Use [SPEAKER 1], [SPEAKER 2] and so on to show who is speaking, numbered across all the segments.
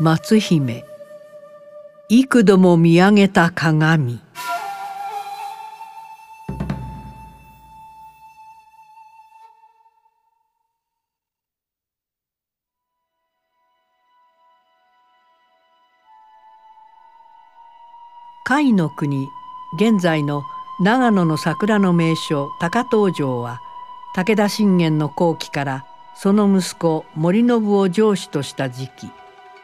[SPEAKER 1] 松姫。幾度も見上げた鏡。甲斐の国現在の長野の桜の名所高遠城は武田信玄の後期からその息子森信を城主とした時期。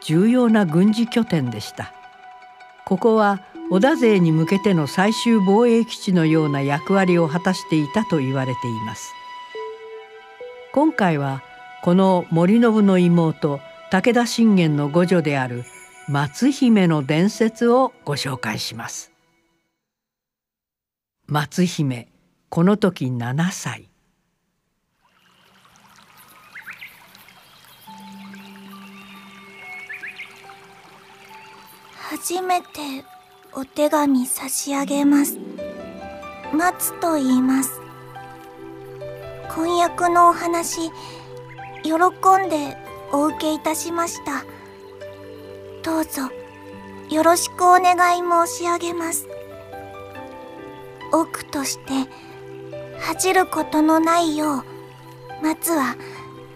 [SPEAKER 1] 重要な軍事拠点でした。ここは織田勢に向けての最終防衛基地のような役割を果たしていたと言われています。今回はこの森信の妹武田信玄の五女である松姫の伝説をご紹介します。松姫この時7歳。
[SPEAKER 2] 初めてお手紙差し上げます。松と言います。婚約のお話喜んでお受けいたしました。どうぞよろしくお願い申し上げます。奥として恥じることのないよう松は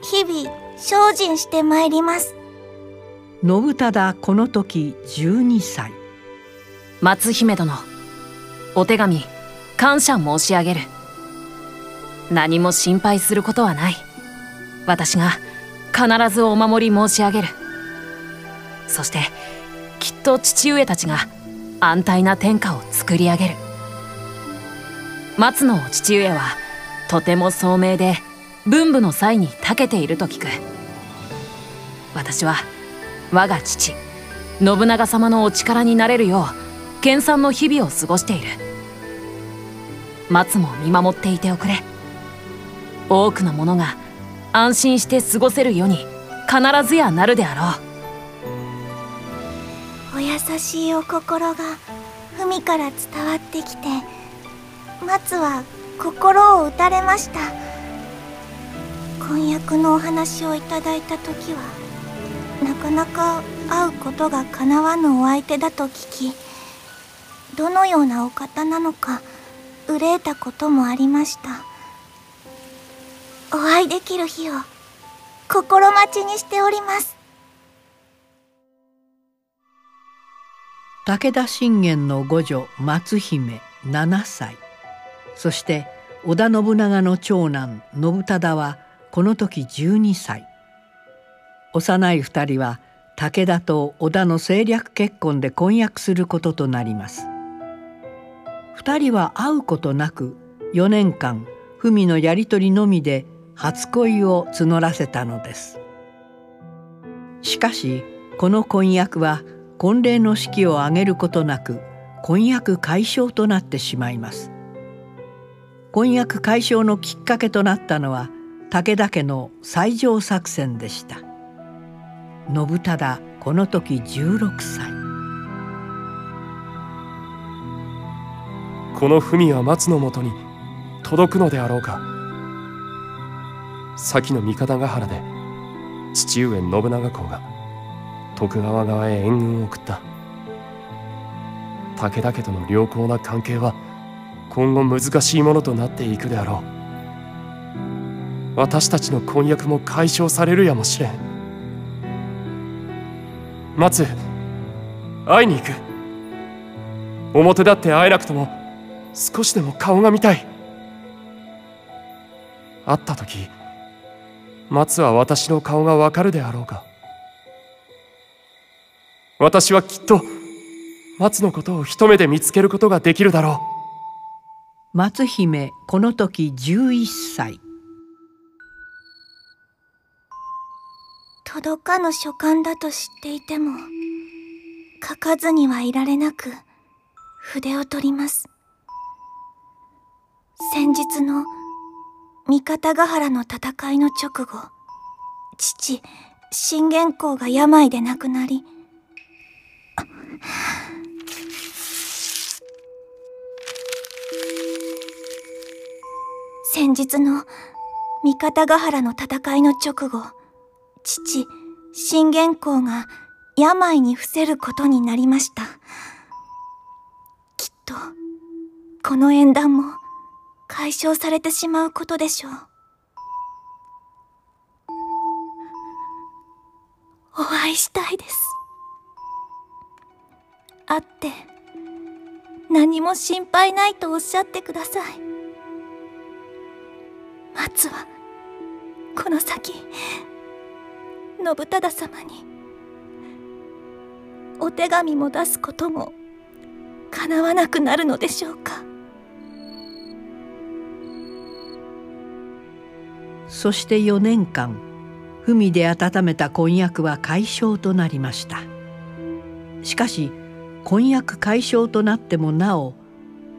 [SPEAKER 2] 日々精進してまいります。
[SPEAKER 1] 信忠この時12歳。
[SPEAKER 3] 松姫殿お手紙感謝申し上げる。何も心配することはない。私が必ずお守り申し上げる。そしてきっと父上たちが安泰な天下を作り上げる。松のお父上はとても聡明で文武の際に長けていると聞く。私は我が父信長様のお力になれるよう研鑽の日々を過ごしている。松も見守っていておくれ。多くの者が安心して過ごせるように必ずやなるであろう。
[SPEAKER 2] お優しいお心が文から伝わってきて松は心を打たれました。婚約のお話をいただいた時はなかなか会うことがかなわぬお相手だと聞きどのようなお方なのか憂えたこともありました。お会いできる日を心待ちにしております。
[SPEAKER 1] 武田信玄の五女松姫7歳。そして織田信長の長男信忠はこの時12歳。幼い二人は武田と織田の政略結婚で婚約することとなります。二人は会うことなく4年間文のやり取りのみで初恋を募らせたのです。しかしこの婚約は婚礼の式を挙げることなく婚約解消となってしまいます。婚約解消のきっかけとなったのは武田家の西条作戦でした。信忠この時16歳。
[SPEAKER 4] この文は松のもとに届くのであろうか。先の三方ヶ原で父上信長公が徳川側へ援軍を送った。武田家との良好な関係は今後難しいものとなっていくであろう。私たちの婚約も解消されるやもしれん。松会いに行く。表立って会えなくとも少しでも顔が見たい。会った時松は私の顔がわかるであろうか。私はきっと松のことを一目で見つけることができるだろ
[SPEAKER 1] う。松姫この時11歳。
[SPEAKER 2] 届かぬ書簡だと知っていても書かずにはいられなく筆を取ります。先日の三方ヶ原の戦いの直後父信玄公が病で亡くなり先日の三方ヶ原の戦いの直後父信玄公が病に伏せることになりました。きっとこの縁談も解消されてしまうことでしょう。お会いしたいです。会って何も心配ないとおっしゃってください。松はこの先信忠様にお手紙も出すことも叶わなくなるのでしょうか？
[SPEAKER 1] そして4年間文で温めた婚約は解消となりました。しかし婚約解消となってもなお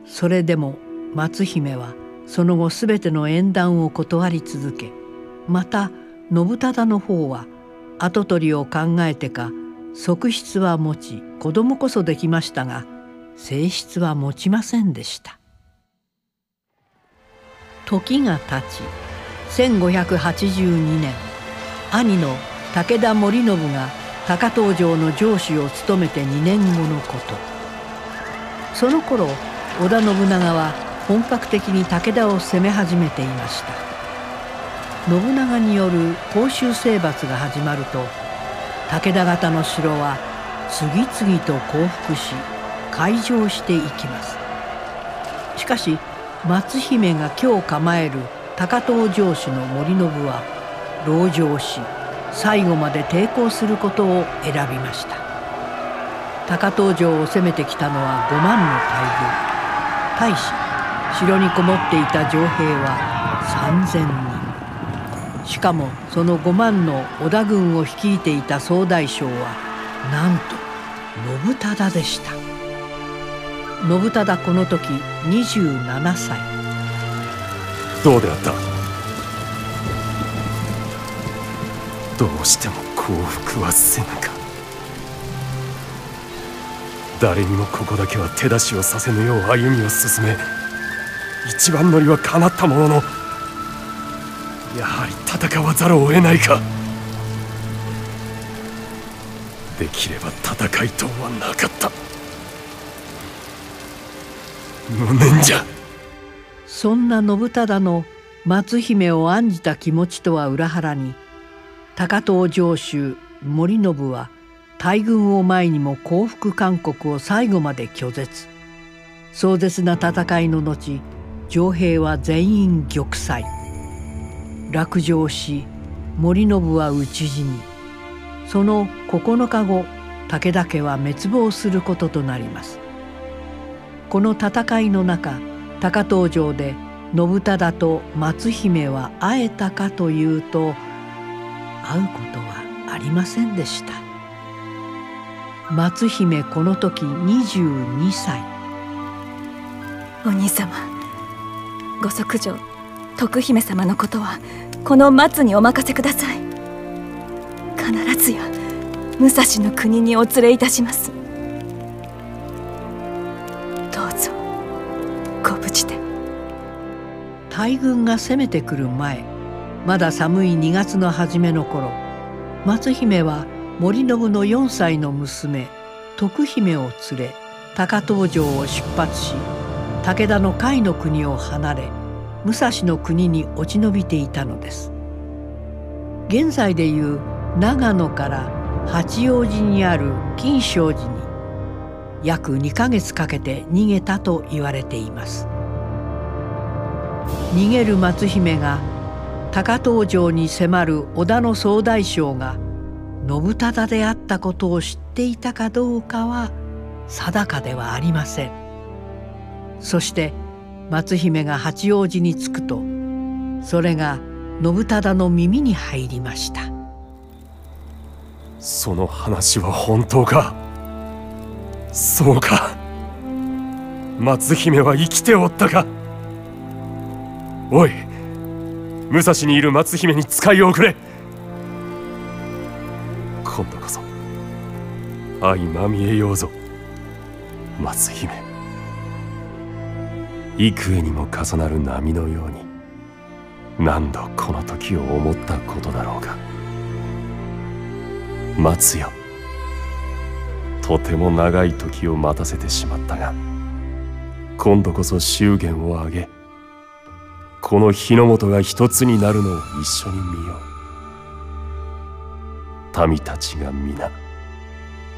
[SPEAKER 1] それでも松姫はその後全ての縁談を断り続けまた信忠の方は跡取りを考えてか側室は持ち子供こそできましたが正室は持ちませんでした。時が経ち1582年兄の武田守信が高遠城の城主を務めて2年後のこと。その頃織田信長は本格的に武田を攻め始めていました。信長による甲州征伐が始まると武田方の城は次々と降伏し開城していきます。しかし松姫が今日構える高遠城主の森信は籠城し最後まで抵抗することを選びました。高遠城を攻めてきたのは5万の大軍。対し城にこもっていた城兵は3,000人。しかもその5万の織田軍を率いていた総大将はなんと信忠でした。信忠この時27歳。
[SPEAKER 4] どうであった？どうしても降伏はせぬか。誰にもここだけは手出しをさせぬよう歩みを進め一番乗りはかなったもののやはり戦わざるを得ないか。できれば戦いとはなかった。無念じゃ。
[SPEAKER 1] そんな信忠の松姫を案じた気持ちとは裏腹に高遠城主森信は大軍を前にも降伏勧告を最後まで拒絶。壮絶な戦いの後城兵は全員玉砕。落城し森信は討ち死にその9日後武田家は滅亡することとなります。この戦いの中高遠城で信忠と松姫は会えたかというと会うことはありませんでした。松姫この時22歳。
[SPEAKER 2] お兄様ご息女徳姫様のことはこの松にお任せください。必ずや武蔵の国にお連れいたします。どうぞご無事で。
[SPEAKER 1] 大軍が攻めてくる前まだ寒い2月の初めの頃松姫は森信の4歳の娘徳姫を連れ高遠城を出発し武田の甲斐の国を離れ武蔵の国に落ち延びていたのです。現在でいう長野から八王子にある金正寺に約2ヶ月かけて逃げたと言われています。逃げる松姫が高遠城に迫る織田の総大将が信忠であったことを知っていたかどうかは定かではありません。そして松姫が八王子に着くとそれが信忠の耳に入りました。
[SPEAKER 4] その話は本当か？そうか。松姫は生きておったか？おい武蔵にいる松姫に使いを送れ。今度こそ相まみえようぞ松姫。幾重にも重なる波のように何度この時を思ったことだろうか。待つよ。とても長い時を待たせてしまったが今度こそ祝言を挙げこの日の本が一つになるのを一緒に見よう。民たちが皆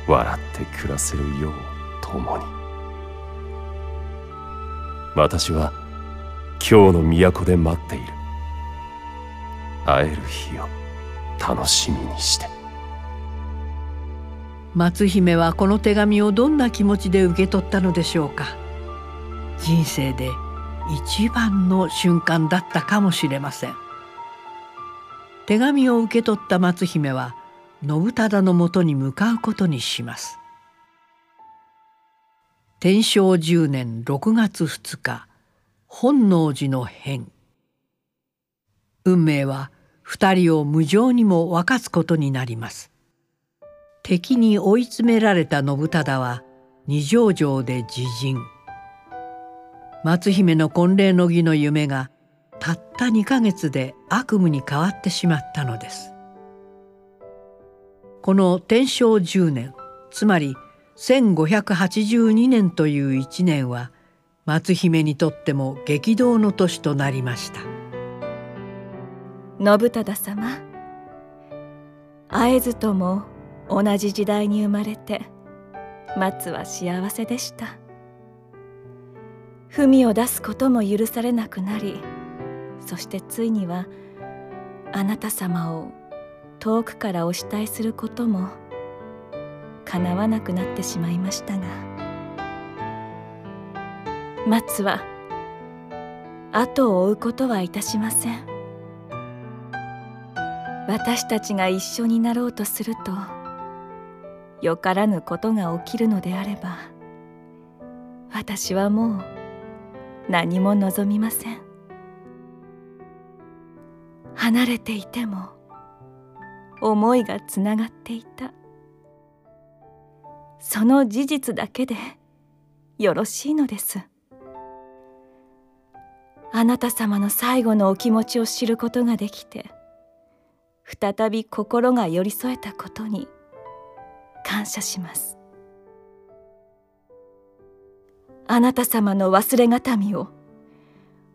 [SPEAKER 4] 笑って暮らせるよう共に。私は今日の都で待っている。会える日を楽しみにして。
[SPEAKER 1] 松姫はこの手紙をどんな気持ちで受け取ったのでしょうか。人生で一番の瞬間だったかもしれません。手紙を受け取った松姫は信忠のもとに向かうことにします。天正10年6月2日本能寺の変。運命は二人を無情にも分かつことになります。敵に追い詰められた信忠は二条城で自陣松姫の婚礼の儀の夢がたった2ヶ月で悪夢に変わってしまったのです。この天正10年つまり1582年という一年は松姫にとっても激動の年となりました。
[SPEAKER 5] 信忠様会えずとも同じ時代に生まれて松は幸せでした。文を出すことも許されなくなりそしてついにはあなた様を遠くからお慕いすることもかなわなくなってしまいましたが松は後を追うことはいたしません。私たちが一緒になろうとするとよからぬことが起きるのであれば私はもう何も望みません。離れていても思いがつながっていた。その事実だけでよろしいのです。あなた様の最後のお気持ちを知ることができて再び心が寄り添えたことに感謝します。あなた様の忘れがたみを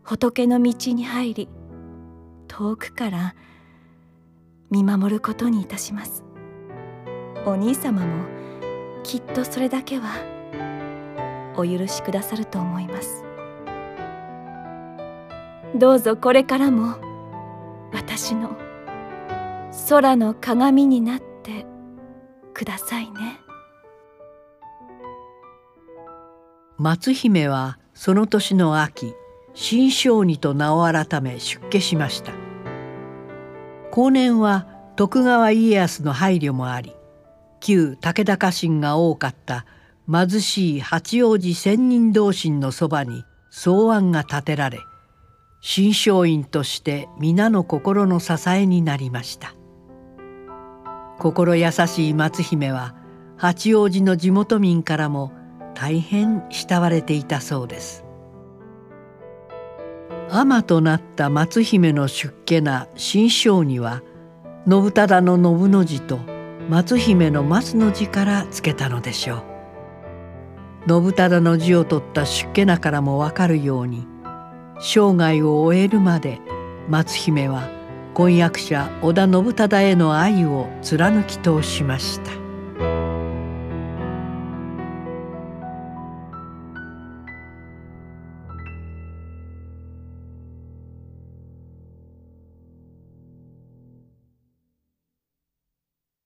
[SPEAKER 5] 仏の道に入り遠くから見守ることにいたします。お兄様もきっとそれだけはお許しくださると思います。どうぞこれからも私の空の鏡になってくださいね。
[SPEAKER 1] 松姫はその年の秋新勝利と名を改め出家しました。後年は徳川家康の配慮もあり旧武田家臣が多かった貧しい八王子仙人同心のそばに草案が建てられ新勝院として皆の心の支えになりました。心優しい松姫は八王子の地元民からも大変慕われていたそうです。尼となった松姫の出家な新章には信忠の信の字と松姫の松の字からつけたのでしょう。信忠の字を取った出家名からもわかるように生涯を終えるまで松姫は婚約者織田信忠への愛を貫き通しました。